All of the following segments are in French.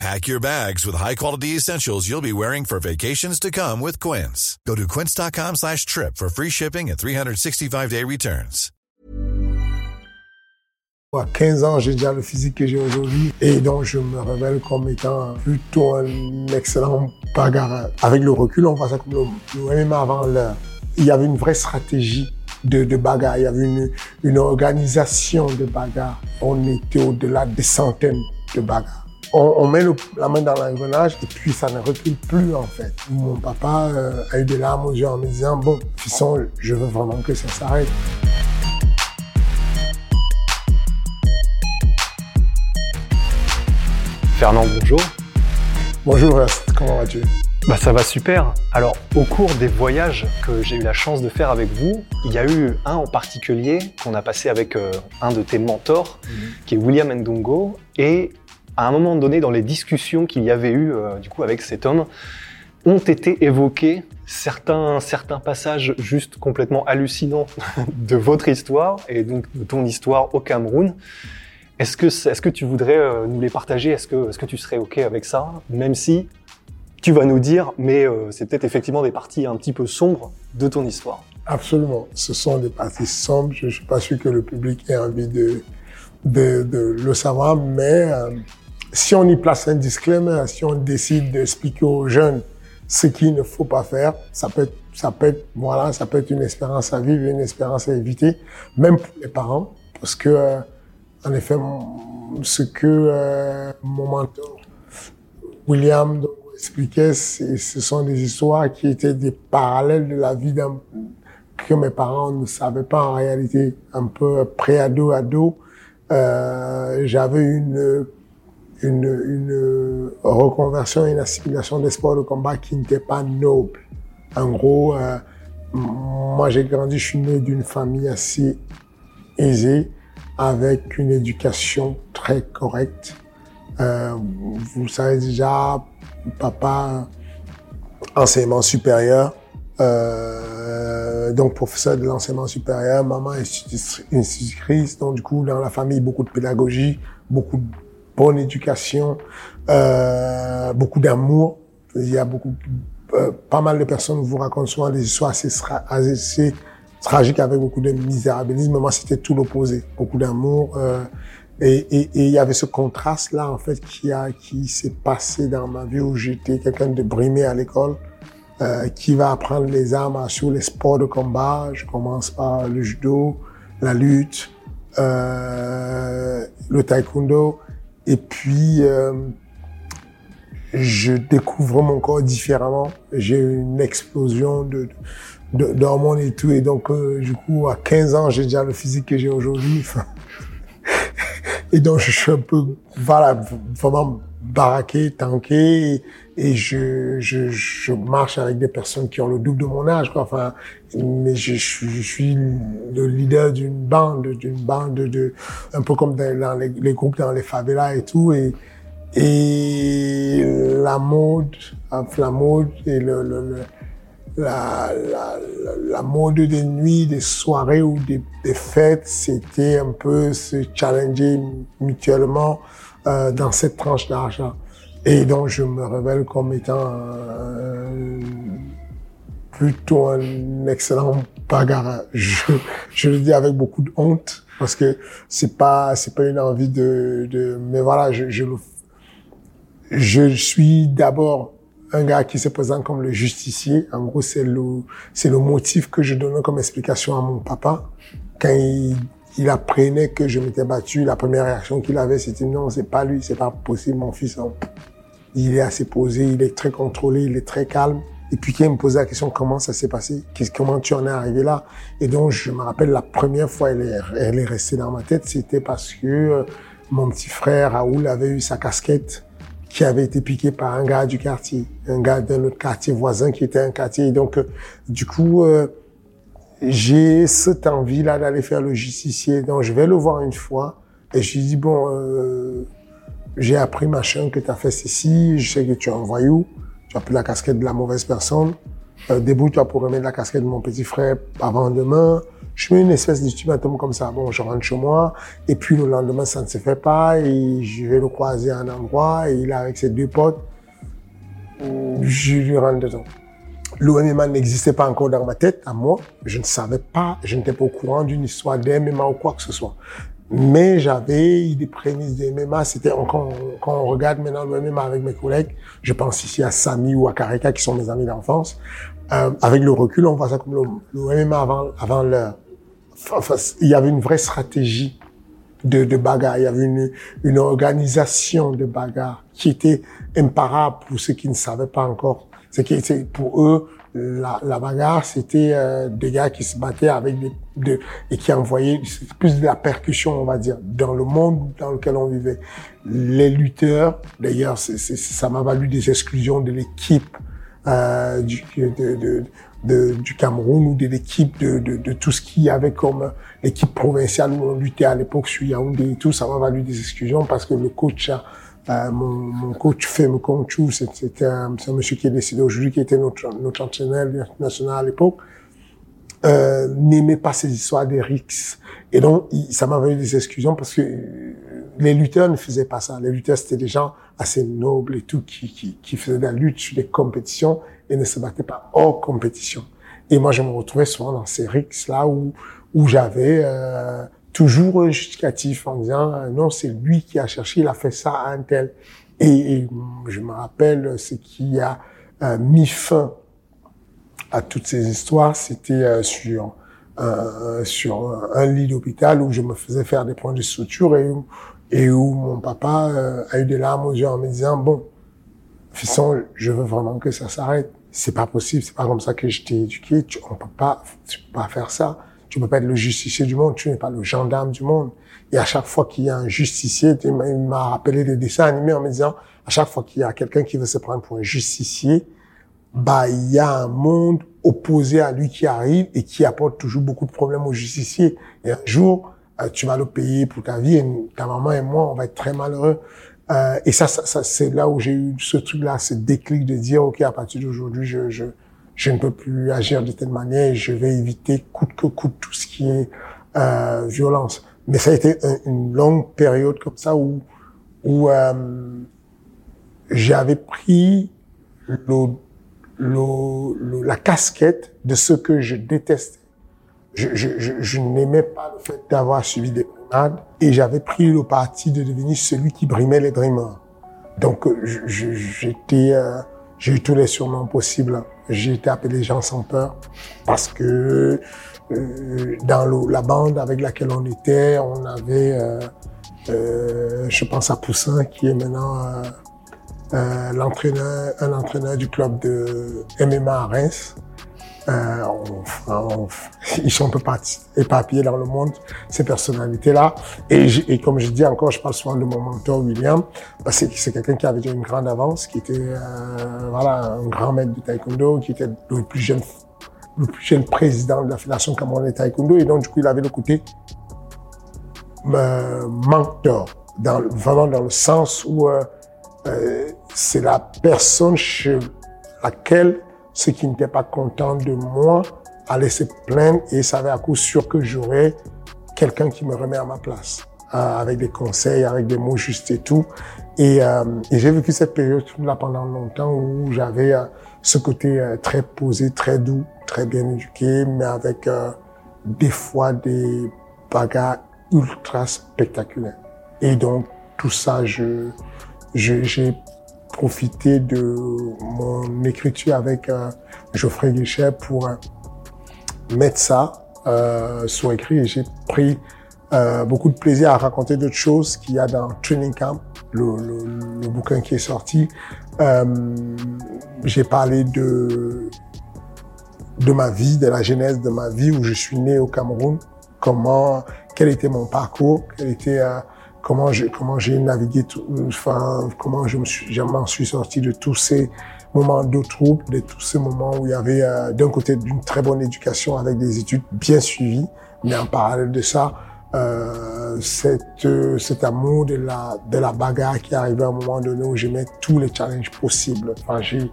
Pack your bags with high-quality essentials you'll be wearing for vacations to come with Quince. Go to quince.com slash trip for free shipping and 365-day returns. À 15 ans, j'ai déjà le physique que j'ai aujourd'hui et donc je me révèle comme étant plutôt un excellent bagarreur. Avec le recul, on voit ça comme le, MMA avant l'heure. Il y avait une vraie stratégie de, de bagarre, il y avait une, une organisation de bagarre. On était au-delà des centaines de bagarres on, on met le, la main dans l'engrenage et puis ça ne recule plus en fait. Mon papa euh, a eu des larmes aux yeux en me disant bon, fisson, je veux vraiment que ça s'arrête. Fernand, bonjour. Bonjour comment vas-tu? Bah ça va super. Alors au cours des voyages que j'ai eu la chance de faire avec vous, il y a eu un en particulier qu'on a passé avec euh, un de tes mentors, qui est William Ndongo, et à un moment donné, dans les discussions qu'il y avait eu euh, du coup avec cet homme, ont été évoqués certains, certains passages juste complètement hallucinants de votre histoire et donc de ton histoire au Cameroun. Est-ce que, est-ce que tu voudrais euh, nous les partager? Est-ce que, est-ce que tu serais OK avec ça? Même si tu vas nous dire, mais euh, c'est peut-être effectivement des parties un petit peu sombres de ton histoire. Absolument. Ce sont des parties sombres. Je ne suis pas sûr que le public ait envie de, de, le savoir, mais euh, si on y place un disclaimer, si on décide d'expliquer aux jeunes ce qu'il ne faut pas faire, ça peut être, ça peut voilà, ça peut être une expérience à vivre, une expérience à éviter, même pour les parents, parce que, euh, en effet, ce que euh, mon mentor William expliquait, ce sont des histoires qui étaient des parallèles de la vie que mes parents ne savaient pas en réalité, un peu pré-ado, ado. Euh, J'avais une une, une reconversion et une assimilation des sports de combat qui n'était pas noble. En gros, euh, moi j'ai grandi, je suis né d'une famille assez aisée, avec une éducation très correcte. Euh, vous savez déjà, papa, enseignement supérieur, euh, donc professeur de l'enseignement supérieur, maman institutrice, donc du coup dans la famille beaucoup de pédagogie, beaucoup de bonne éducation, euh, beaucoup d'amour. Il y a beaucoup, euh, pas mal de personnes vous racontent souvent des histoires assez, assez tragiques avec beaucoup de misérabilisme. Moi, c'était tout l'opposé. Beaucoup d'amour. Euh, et, et, et, il y avait ce contraste-là, en fait, qui a, qui s'est passé dans ma vie où j'étais quelqu'un de brimé à l'école, euh, qui va apprendre les armes sur les sports de combat. Je commence par le judo, la lutte, euh, le taekwondo. Et puis, euh, je découvre mon corps différemment. J'ai une explosion de, d'hormones et tout. Et donc, euh, du coup, à 15 ans, j'ai déjà le physique que j'ai aujourd'hui. et donc, je suis un peu, voilà, vraiment baraqué, tanké. Et je, je, je, marche avec des personnes qui ont le double de mon âge, quoi. Enfin, mais je, je, suis le leader d'une bande, d'une bande de, un peu comme dans les, les, groupes dans les favelas et tout, et et la mode, la mode et le, le, la, la, la, mode des nuits, des soirées ou des, des fêtes, c'était un peu se challenger mutuellement euh, dans cette tranche d'argent. Et donc, je me révèle comme étant euh, plutôt un excellent bagarreur. Je, je, le dis avec beaucoup de honte parce que c'est pas c'est pas une envie de, de mais voilà, je, je, je suis d'abord un gars qui se présente comme le justicier. En gros, c'est le c'est le motif que je donnais comme explication à mon papa quand il il apprenait que je m'étais battu. La première réaction qu'il avait, c'était non, c'est pas lui, c'est pas possible, mon fils. Hein il est assez posé, il est très contrôlé, il est très calme. Et puis il me posait la question comment ça s'est passé, comment tu en es arrivé là, et donc je me rappelle la première fois elle est, elle est restée dans ma tête, c'était parce que euh, mon petit frère Raoul avait eu sa casquette qui avait été piquée par un gars du quartier, un gars d'un autre quartier voisin qui était un quartier. Et donc euh, du coup, euh, j'ai cette envie-là d'aller faire le justicier. Donc, je vais le voir une fois et je lui dis, bon, euh, j'ai appris machin que tu as fait ceci, je sais que tu es un voyou, tu as pris la casquette de la mauvaise personne, euh, débrouille-toi pour remettre la casquette de mon petit frère avant demain. Je mets une espèce d'ultimatum comme ça. Bon, je rentre chez moi, et puis le lendemain, ça ne se fait pas, et je vais le croiser à un endroit, et il est avec ses deux potes. Je lui rentre dedans. L'OMMA n'existait pas encore dans ma tête, à moi. Je ne savais pas, je n'étais pas au courant d'une histoire d'MMA ou quoi que ce soit. Mais j'avais des prémices de MMA. C'était quand, quand on regarde maintenant le MMA avec mes collègues, je pense ici à Sami ou à Kareka qui sont mes amis d'enfance. Euh, avec le recul, on voit ça comme le, le MMA avant, avant l'heure. Enfin, il y avait une vraie stratégie de, de bagarre. Il y avait une, une organisation de bagarre qui était imparable pour ceux qui ne savaient pas encore. C'est qui pour eux la, la bagarre, c'était euh, des gars qui se battaient avec des, de, et qui envoyaient plus de la percussion, on va dire, dans le monde dans lequel on vivait. Les lutteurs, d'ailleurs, ça m'a valu des exclusions de l'équipe euh, du, de, de, du Cameroun ou de l'équipe de, de, de, tout ce qu'il y avait comme l'équipe provinciale où on luttait à l'époque sur Yaoundé et tout. Ça m'a valu des exclusions parce que le coach euh, mon, mon, coach Fem Kongchu, c'était un, un, monsieur qui est décédé aujourd'hui, qui était notre, notre entraîneur national à l'époque, euh, n'aimait pas ces histoires des rixes. Et donc, ça m'a valu des exclusions parce que les lutteurs ne faisaient pas ça. Les lutteurs, c'était des gens assez nobles et tout, qui, qui, qui faisaient de la lutte sur des compétitions et ne se battaient pas hors compétition. Et moi, je me retrouvais souvent dans ces rixes-là où, où j'avais... Euh, toujours justificatif en disant euh, non, c'est lui qui a cherché, il a fait ça à un tel. Et, je me rappelle ce qui a euh, mis fin à toutes ces histoires, c'était euh, sur sur un lit d'hôpital où je me faisais faire des points de suture et où, et où mon papa a eu des larmes aux yeux en me disant bon, fisson, je veux vraiment que ça s'arrête. C'est pas possible, c'est pas comme ça que je éduqué. Tu, on peut pas, tu peux pas faire ça. Tu peux pas être le justicier du monde, tu n'es pas le gendarme du monde. Et à chaque fois qu'il y a un justicier, il m'a rappelé des dessins animés en me disant, à chaque fois qu'il y a quelqu'un qui veut se prendre pour un justicier, bah, il y a un monde opposé à lui qui arrive et qui apporte toujours beaucoup de problèmes au justicier. Et un jour, euh, tu vas le payer pour ta vie et ta maman et moi, on va être très malheureux. Euh, et ça, ça, ça c'est là où j'ai eu ce truc-là, ce déclic de dire, OK, à partir d'aujourd'hui, je, je, je ne peux plus agir de telle manière je vais éviter coûte que coûte tout ce qui est euh, violence. Mais ça a été une longue période comme ça où, où euh, j'avais pris le, le, la casquette de ce que je détestais. Je, je, je, je n'aimais pas le fait d'avoir suivi des brimades et j'avais pris le parti de devenir celui qui brimait les dreamers. Donc j'étais, euh, j'ai eu tous les surnoms possibles j'ai été appelé gens sans peur parce que euh, dans la bande avec laquelle on était, on avait, euh, euh, je pense à Poussin qui est maintenant euh, euh, l'entraîneur, un entraîneur du club de MMA à Reims. Euh, on, ils sont un peu éparpillés dans le monde, ces personnalités-là. Et, et, comme je dis encore, je parle souvent de mon mentor William, parce que c'est quelqu'un qui avait déjà une grande avance, qui était euh, voilà un grand maître de taekwondo, qui était le plus jeune le plus jeune président de la Fédération camerounaise taekwondo. Et donc, du coup, il avait le côté euh, mentor, dans, vraiment dans le sens où euh, euh c'est la personne chez laquelle ceux qui n'étaient pas contents de moi allaient se plaindre et savaient à coup sûr que j'aurais quelqu'un qui me remet à ma place, euh, avec des conseils, avec des mots justes et tout. Et, euh, et j'ai vécu cette période-là pendant longtemps où j'avais euh, ce côté euh, très posé, très doux, très bien éduqué, mais avec euh, des fois des bagarres ultra spectaculaires. Et donc, tout ça, je, j'ai profité de mon écriture avec euh, Geoffrey Guichet pour euh, mettre ça euh, sur écrit j'ai pris euh, beaucoup de plaisir à raconter d'autres choses qu'il y a dans Training Camp, le, le, le bouquin qui est sorti. Euh, j'ai parlé de de ma vie, de la genèse de ma vie où je suis né au Cameroun, comment, quel était mon parcours, quel était comment j'ai comment j'ai navigué enfin comment je me suis m'en suis sorti de tous ces moments de trouble, de tous ces moments où il y avait euh, d'un côté d'une très bonne éducation avec des études bien suivies, mais en parallèle de ça, euh, cet, euh, cet amour de la, de la bagarre qui arrivait à un moment donné où j'aimais tous les challenges possibles. Enfin, j'ai,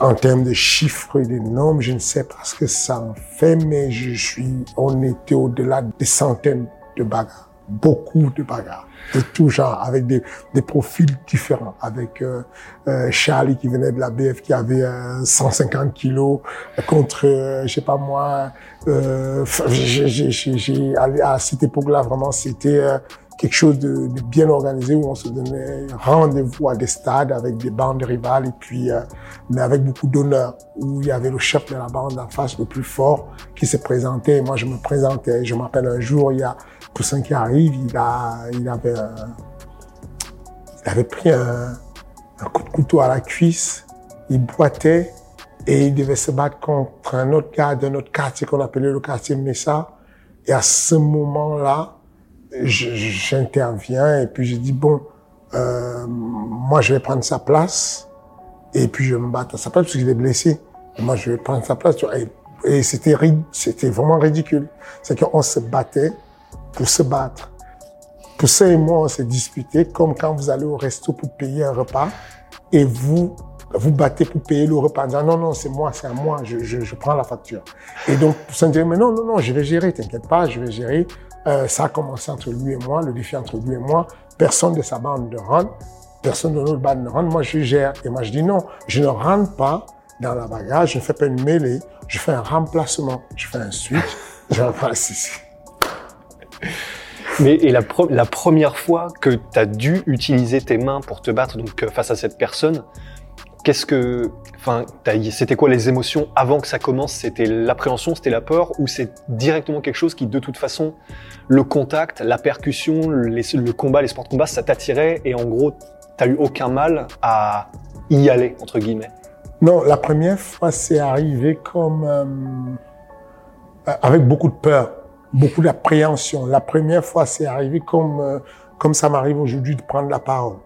en termes de chiffres et de nombres, je ne sais pas ce que ça en fait, mais je suis, on était au-delà des centaines de bagarres, beaucoup de bagarres de tout genre, avec des, profils différents, avec euh, euh, Charlie qui venait de la BF qui avait 150 kilos contre, euh, je sais pas moi, euh, à cette époque-là vraiment c'était quelque chose de, bien organisé où on se donnait rendez-vous à des stades avec des bandes rivales et puis mais avec beaucoup d'honneur où il y avait le chef de la bande en face le plus fort qui se présentait. Moi je me présentais. Je m'appelle un jour il y a Poussin qui arrive, il, a, il, avait, il avait pris un, un, coup de couteau à la cuisse, il boitait et il devait se battre contre un autre gars d'un autre quartier qu'on appelait le quartier Messa. Et à ce moment-là, j'interviens et puis je dis, bon, euh, moi je vais prendre sa place et puis je me battre à sa place parce qu'il est blessé. Moi je vais prendre sa place. Et, et c'était, c'était vraiment ridicule. C'est qu'on se battait pour se battre. ça et moi, on s'est disputé comme quand vous allez au resto pour payer un repas et vous vous battez pour payer le repas en disant non, non, c'est moi, c'est à moi, je, je, je, prends la facture. Et donc, Poussin dit, mais non, non, non, je vais gérer, t'inquiète pas, je vais gérer. Euh, ça a commencé entre lui et moi, le défi entre lui et moi. Personne de sa bande ne rentre, personne de notre bande ne rentre, moi je gère. Et moi je dis non, je ne rentre pas dans la bagage, je ne fais pas une mêlée, je fais un remplacement, je fais un switch, je remplace ici. Mais et la, première fois que tu as dû utiliser tes mains pour te battre donc euh, face à cette personne, qu'est-ce que, enfin, c'était quoi les émotions avant que ça commence? C'était l'appréhension, c'était la peur, ou c'est directement quelque chose qui, de toute façon, le contact, la percussion, le combat, les sports de combat, ça t'attirait et en gros, t'as eu aucun mal à y aller entre guillemets? Non, la première fois, c'est arrivé comme euh, avec beaucoup de peur beaucoup d'appréhension. La première fois, c'est arrivé comme euh, comme ça m'arrive aujourd'hui de prendre la parole.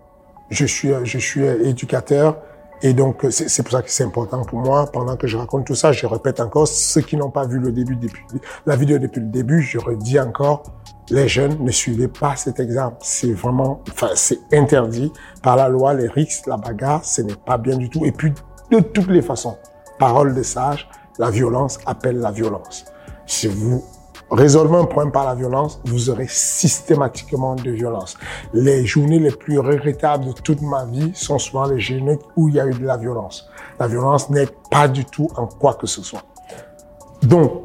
Je suis euh, je suis euh, éducateur et donc c'est pour ça que c'est important pour moi. Pendant que je raconte tout ça, je répète encore ceux qui n'ont pas vu le début depuis la vidéo depuis le début, je redis encore les jeunes ne suivez pas cet exemple. C'est vraiment, enfin, c'est interdit par la loi, les risques, la bagarre, ce n'est pas bien du tout. Et puis, de toutes les façons, parole de sage, la violence appelle la violence. Si vous résolvant un problème par la violence, vous aurez systématiquement de violence. Les journées les plus regrettables de toute ma vie sont souvent les journées où il y a eu de la violence. La violence n'est pas du tout en quoi que ce soit. Donc,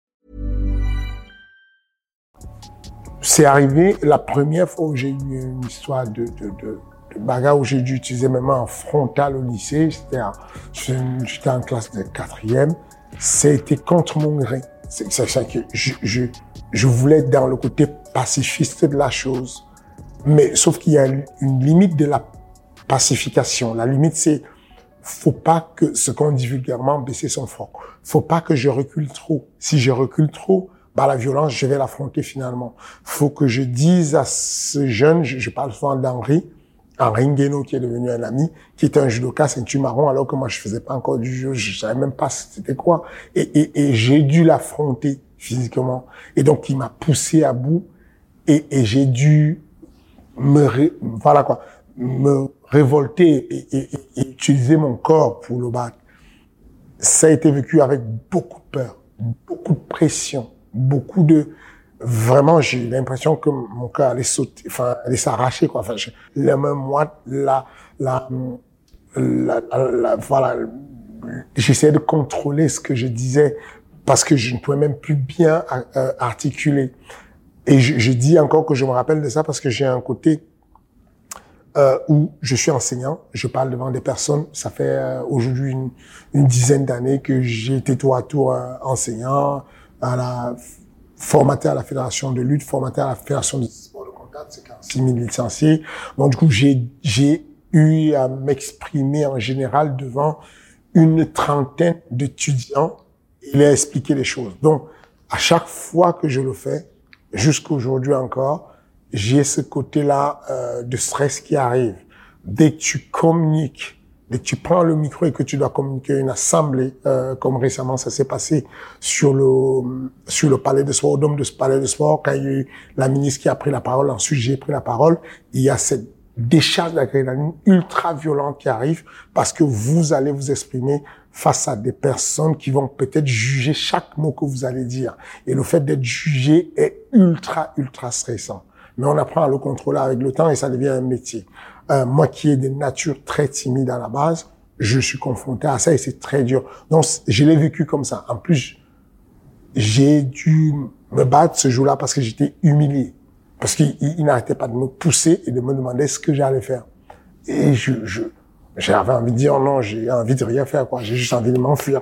C'est arrivé la première fois où j'ai eu une histoire de, de, de, de bagarre où j'ai dû utiliser mes mains en frontal au lycée. J'étais en classe de quatrième. C'était contre mon gré. C'est ça que je, je, je voulais être dans le côté pacifiste de la chose. Mais sauf qu'il y a une limite de la pacification. La limite, c'est faut pas que ce qu'on dit vulgairement baisser son front. Faut pas que je recule trop. Si je recule trop, bah la violence, je vais l'affronter finalement. Faut que je dise à ce jeune, je, parle souvent d'Henri, Henri Ngueno qui est devenu un ami, qui est un judoka ceinture marron, alors que moi je faisais pas encore du jeu, je savais même pas c'était quoi. Et, et, et j'ai dû l'affronter physiquement. Et donc il m'a poussé à bout et, et j'ai dû me, voilà quoi, me révolter et, et, utiliser mon corps pour le battre. Ça a été vécu avec beaucoup de peur, beaucoup de pression, beaucoup de vraiment j'ai l'impression que mon cœur allait sauter, enfin allait s'arracher quoi. Enfin, la même moi la la, la, la voilà, j'essayais de contrôler ce que je disais parce que je ne pouvais même plus bien euh, articuler. Et je, je dis encore que je me rappelle de ça parce que j'ai un côté euh, où je suis enseignant, je parle devant des personnes. Ça fait euh, aujourd'hui une, une, dizaine d'années que j'ai été tour à tour euh, enseignant, à la formateur à la fédération de lutte, formateur à la fédération de sport de contact, c'est 46 000 licenciés. Donc du coup, j'ai j'ai eu à m'exprimer en général devant une trentaine d'étudiants et leur expliquer les choses. Donc à chaque fois que je le fais, jusqu'à aujourd'hui encore, j'ai ce côté-là euh, de stress qui arrive. Dès que tu communiques, dès que tu prends le micro et que tu dois communiquer une assemblée, euh, comme récemment ça s'est passé sur le sur le palais de sport, au dôme de ce palais de sport, quand il y a eu la ministre qui a pris la parole, ensuite j'ai pris la parole, il y a cette décharge d'adrénaline ultra violente qui arrive parce que vous allez vous exprimer face à des personnes qui vont peut-être juger chaque mot que vous allez dire. Et le fait d'être jugé est ultra, ultra stressant mais on apprend à le contrôler avec le temps et ça devient un métier. Moi qui ai des natures très timides à la base, je suis confronté à ça et c'est très dur. Donc, je l'ai vécu comme ça. En plus, j'ai dû me battre ce jour-là parce que j'étais humilié. Parce qu'il n'arrêtait pas de me pousser et de me demander ce que j'allais faire. Et je, je, j'avais envie de dire non, j'ai envie de rien faire, quoi. J'ai juste envie de m'enfuir.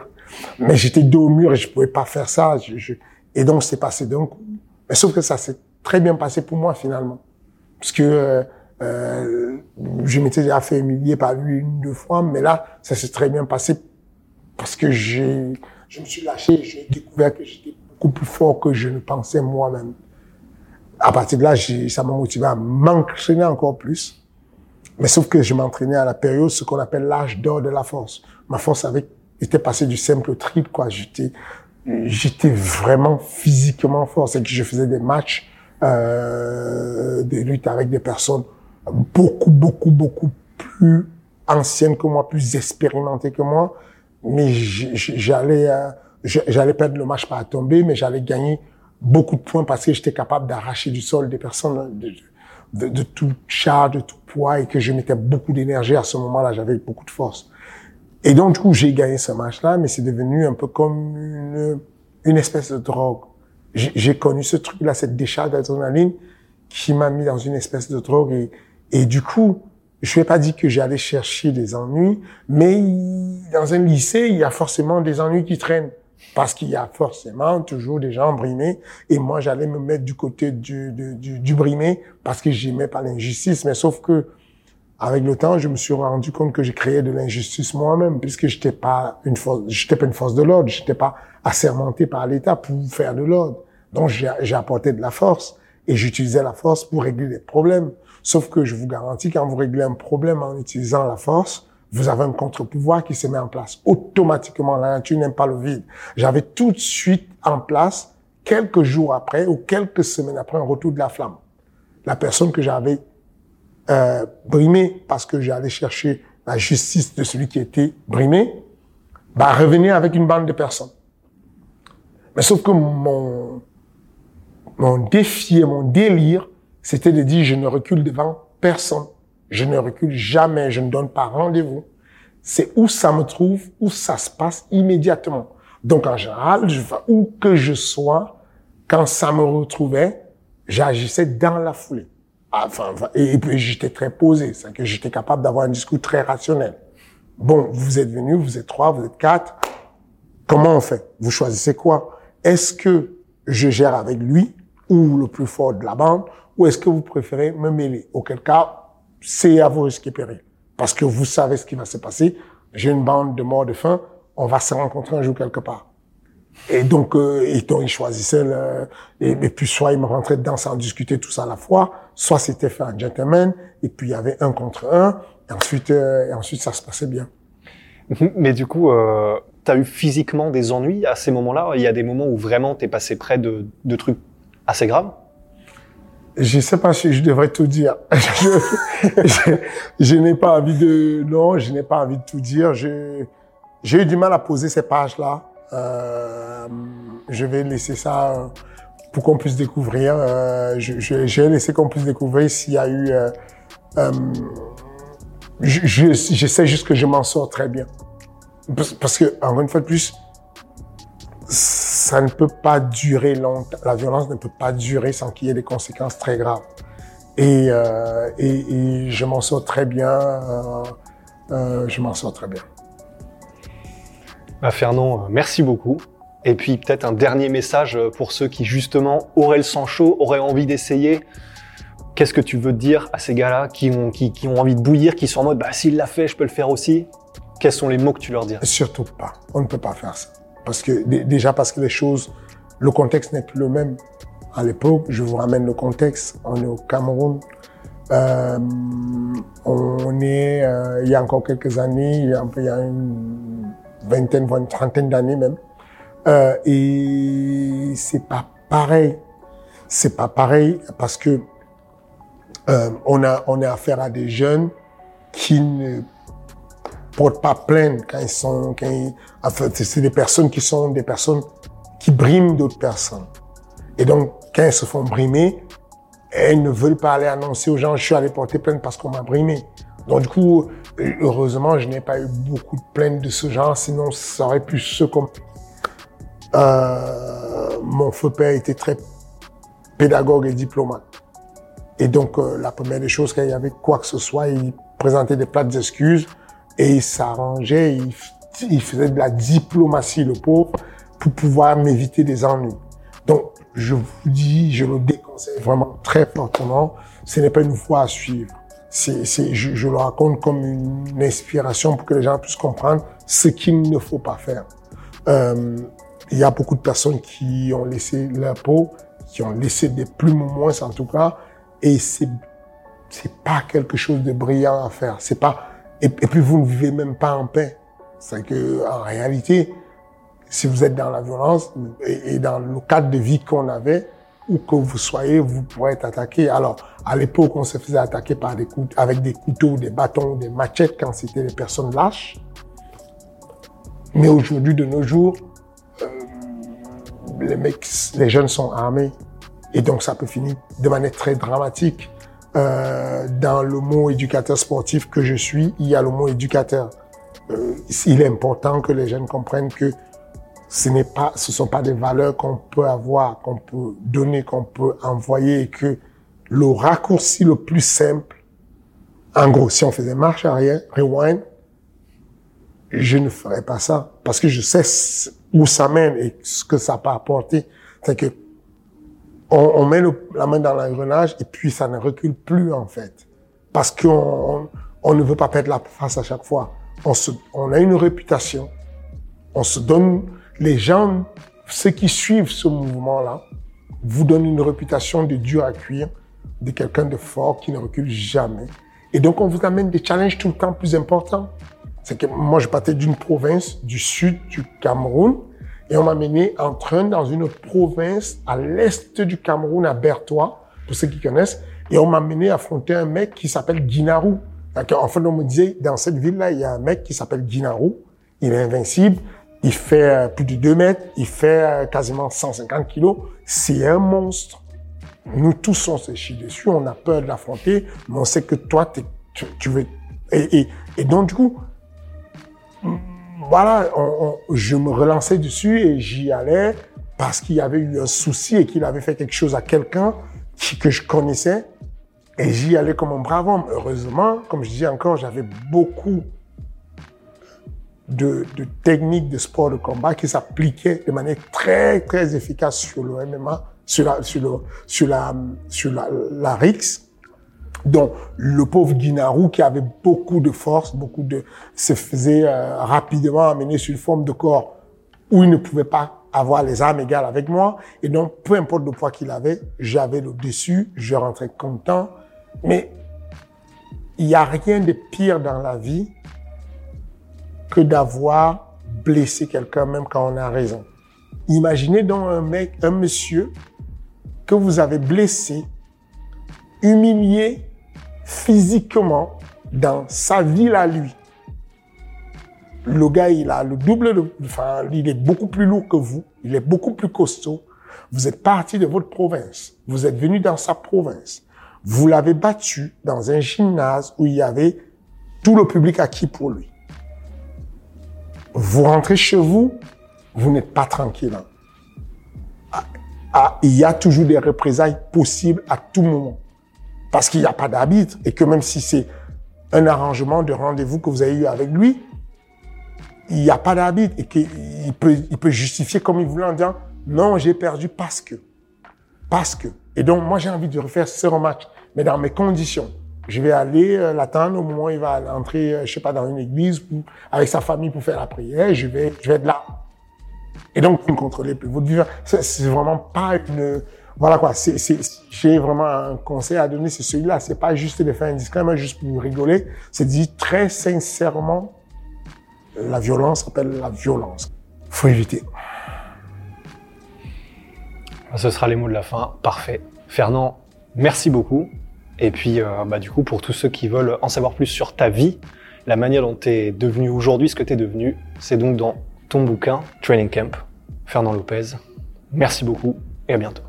Mais j'étais dos au mur et je pouvais pas faire ça. Et donc, c'est passé d'un coup. Mais sauf que ça s'est très bien passé pour moi finalement. Parce que euh, euh, je m'étais déjà fait humilier par lui une deux fois, mais là, ça s'est très bien passé parce que j'ai, je me suis lâché, j'ai découvert que j'étais beaucoup plus fort que je ne pensais moi-même. À partir de là, ça m'a motivé à m'entraîner encore plus. Mais sauf que je m'entraînais à la période, ce qu'on appelle l'âge d'or de la force. Ma force avait était passée du simple triple, quoi. J'étais, j'étais vraiment physiquement fort. C'est que je faisais des matchs euh, des luttes avec des personnes beaucoup, beaucoup, beaucoup plus anciennes que moi, plus expérimentées que moi. Mais j'allais, euh, j'allais perdre le match par tomber, mais j'allais gagner beaucoup de points parce que j'étais capable d'arracher du sol des personnes de, de, tout charge, de tout poids et que je mettais beaucoup d'énergie à ce moment-là. J'avais beaucoup de force. Et donc, du coup, j'ai gagné ce match-là, mais c'est devenu un peu comme une, une espèce de drogue j'ai connu ce truc-là, cette décharge d'adrénaline qui m'a mis dans une espèce de drogue. Et, et du coup, je vais pas dire que j'allais chercher des ennuis, mais dans un lycée, il y a forcément des ennuis qui traînent. Parce qu'il y a forcément toujours des gens brimés. Et moi, j'allais me mettre du côté du, du, du, du brimé parce que j'aimais pas l'injustice. Mais sauf que, avec le temps, je me suis rendu compte que j'ai créé de l'injustice moi-même, puisque j'étais pas une force, j'étais pas une force de l'ordre, j'étais pas assermenté par l'État pour faire de l'ordre. Donc j'ai apporté de la force et j'utilisais la force pour régler des problèmes. Sauf que je vous garantis, quand vous réglez un problème en utilisant la force, vous avez un contre-pouvoir qui se met en place. Automatiquement, la nature n'aime pas le vide. J'avais tout de suite en place, quelques jours après ou quelques semaines après, un retour de la flamme. La personne que j'avais euh, brimée parce que j'allais chercher la justice de celui qui était brimé, bah, revenir avec une bande de personnes. Mais sauf que mon, mon défi et mon délire, c'était de dire je ne recule devant personne. Je ne recule jamais, je ne donne pas rendez-vous. C'est où ça me trouve, où ça se passe immédiatement. Donc en général, je, où que je sois, quand ça me retrouvait, j'agissais dans la foulée. Enfin, et, puis j'étais très posé, c'est que j'étais capable d'avoir un discours très rationnel. Bon, vous êtes venu, vous êtes trois, vous êtes quatre. Comment on fait? Vous choisissez quoi? Est-ce que je gère avec lui? Ou le plus fort de la bande ou est-ce que vous préférez me mêler? Auquel cas, c'est à vos risques et périls. Parce que vous savez ce qui va se passer. J'ai une bande de morts de faim, on va se rencontrer un jour quelque part. Et donc, euh, et donc ils choisissaient le, et, puis soit ils me rentraient dedans sans discuter tous à la fois, soit c'était fait un gentleman, et puis il y avait un contre un, et ensuite, euh, et ensuite ça se passait bien. Mais du coup, euh, tu as eu physiquement des ennuis à ces moments-là? Il y a des moments où vraiment tu es passé près de, de trucs assez graves je sais pas si je devrais tout dire. je, n'ai pas envie de, non, je n'ai pas envie de tout dire. J'ai eu du mal à poser ces pages-là. Euh, je vais laisser ça pour qu'on puisse découvrir. Euh, vais laisser qu'on puisse découvrir s'il y a eu. Euh, euh je, sais juste que je m'en sors très bien. Parce que, encore une fois de plus, ça ne peut pas durer longtemps. La violence ne peut pas durer sans qu'il y ait des conséquences très graves. Et, euh, et, et, je m'en sors très bien. Euh, euh, je m'en sors très bien. Bah Fernand, merci beaucoup. Et puis peut-être un dernier message pour ceux qui justement auraient le sang chaud, auraient envie d'essayer. Qu'est-ce que tu veux dire à ces gars-là qui ont, qui, qui, ont envie de bouillir, qui sont en mode bah, s'il l'a fait, je peux le faire aussi? Quels sont les mots que tu leur dirais Surtout pas. On ne peut pas faire ça. Parce que déjà parce que les choses, le contexte n'est plus le même. À l'époque, je vous ramène le contexte. On est au Cameroun. Euh, on est, euh, il y a encore quelques années, il y a, une vingtaine, voire une trentaine d'années même. Euh, et c'est pas pareil. C'est pas pareil parce que on a on a affaire à des jeunes qui ne portent pas plainte quand ils sont, quand en fait, c'est des personnes qui sont des personnes qui briment d'autres personnes. Et donc, quand elles se font brimer, elles ne veulent pas aller annoncer aux gens, je suis allé porter plainte parce qu'on m'a brimé. Donc, du coup, heureusement, je n'ai pas eu beaucoup de plaintes de ce genre, sinon ça aurait pu se compliquer. Euh, mon feu père était très pédagogue et diplomate. Et donc, euh, la première des choses, quand il y avait quoi que ce soit, il présentait des plates d'excuses et il s'arrangeait, il, faisait de la diplomatie, le pauvre, pour pouvoir m'éviter des ennuis. Donc, je vous dis, je le déconseille vraiment très fortement. Ce n'est pas une voie à suivre. C'est, je, le raconte comme une inspiration pour que les gens puissent comprendre ce qu'il ne faut pas faire. Euh, il y a beaucoup de personnes qui ont laissé leur peau, qui ont laissé des plumes moins en tout cas, et c'est c'est pas quelque chose de brillant à faire. C'est pas et, puis vous ne vivez même pas en paix. C'est que en réalité, si vous êtes dans la violence et, et dans le cadre de vie qu'on avait, où que vous soyez, vous pourrez être attaqué. Alors, à l'époque, on se faisait attaquer par des coups, avec des couteaux, des bâtons, des machettes quand c'était des personnes lâches. Mais aujourd'hui, de nos jours, euh, les mecs, les jeunes sont armés. Et donc, ça peut finir de manière très dramatique. Euh, dans le mot éducateur sportif que je suis, il y a le mot éducateur. Euh, il est important que les jeunes comprennent que ce n'est pas, ce sont pas des valeurs qu'on peut avoir, qu'on peut donner, qu'on peut envoyer et que le raccourci le plus simple, en gros, si on faisait marche arrière, rewind, je ne ferais pas ça parce que je sais où ça mène et ce que ça peut apporter. C'est que on, on met la main dans l'engrenage et puis ça ne recule plus en fait parce qu'on on, on ne veut pas perdre la face à chaque fois. On, se, on a une réputation, on se donne les gens, ceux qui suivent ce mouvement-là, vous donnent une réputation de dur à cuire, de quelqu'un de fort qui ne recule jamais. Et donc, on vous amène des challenges tout le temps plus importants. C'est que moi, je partais d'une province du sud du Cameroun et on m'a mené en train dans une province à l'est du Cameroun, à Bertois, pour ceux qui connaissent, et on m'a mené affronter un mec qui s'appelle Guinarou. En fait, on me disait, dans cette ville-là, il y a un mec qui s'appelle Guinarou, il est invincible, il fait plus de 2 mètres, il fait quasiment 150 kilos. C'est un monstre. Nous tous, on se chie dessus, on a peur de l'affronter, mais on sait que toi, tu, veux... Et, donc, du coup, voilà, je me relançais dessus et j'y allais parce qu'il y avait eu un souci et qu'il avait fait quelque chose à quelqu'un que je connaissais. Et j'y allais comme un brave homme. Heureusement, comme je dis encore, j'avais beaucoup de, techniques de sport de combat qui s'appliquaient de manière très, très efficace sur le MMA, sur la, sur le, sur la, sur la, la RIX. Donc, le pauvre Guinarou qui avait beaucoup de force, beaucoup de, se faisait euh, rapidement amener sur une forme de corps où il ne pouvait pas avoir les armes égales avec moi. Et donc, peu importe le poids qu'il avait, j'avais le dessus, je rentrais content. Mais il n'y a rien de pire dans la vie que d'avoir blessé quelqu'un même quand on a raison. Imaginez donc un mec, un monsieur que vous avez blessé, humilié physiquement dans sa ville à lui. Le gars, il a le double de, enfin, il est beaucoup plus lourd que vous, il est beaucoup plus costaud. Vous êtes parti de votre province, vous êtes venu dans sa province. Vous l'avez battu dans un gymnase où il y avait tout le public acquis pour lui. Vous rentrez chez vous, vous n'êtes pas tranquille. Ah, ah, il y a toujours des représailles possibles à tout moment. Parce qu'il n'y a pas d'arbitre et que même si c'est un arrangement de rendez-vous que vous avez eu avec lui, il n'y a pas d'arbitre et qu'il peut, il peut justifier comme il voulait en disant non, j'ai perdu parce que. Parce que. Et donc, moi, j'ai envie de refaire ce rematch, mais dans mes conditions. Je vais aller euh, l'attendre au moment où il va entrer, euh, je sais pas, dans une église ou avec sa famille pour faire la prière. Je vais, je vais être là. Et donc, vous ne contrôlez plus votre vivant. C'est vraiment pas une, voilà quoi. J'ai vraiment un conseil à donner, c'est celui-là. C'est pas juste de faire un disclaimer juste pour rigoler. C'est dire très sincèrement, la violence s'appelle la violence. Faut éviter. Ce sera les mots de la fin. Parfait. Fernand, merci beaucoup. Et puis, euh, bah, du coup, pour tous ceux qui veulent en savoir plus sur ta vie, la manière dont tu es devenu aujourd'hui ce que tu es devenu, c'est donc dans ton bouquin Training Camp, Fernand Lopez. Merci beaucoup et à bientôt.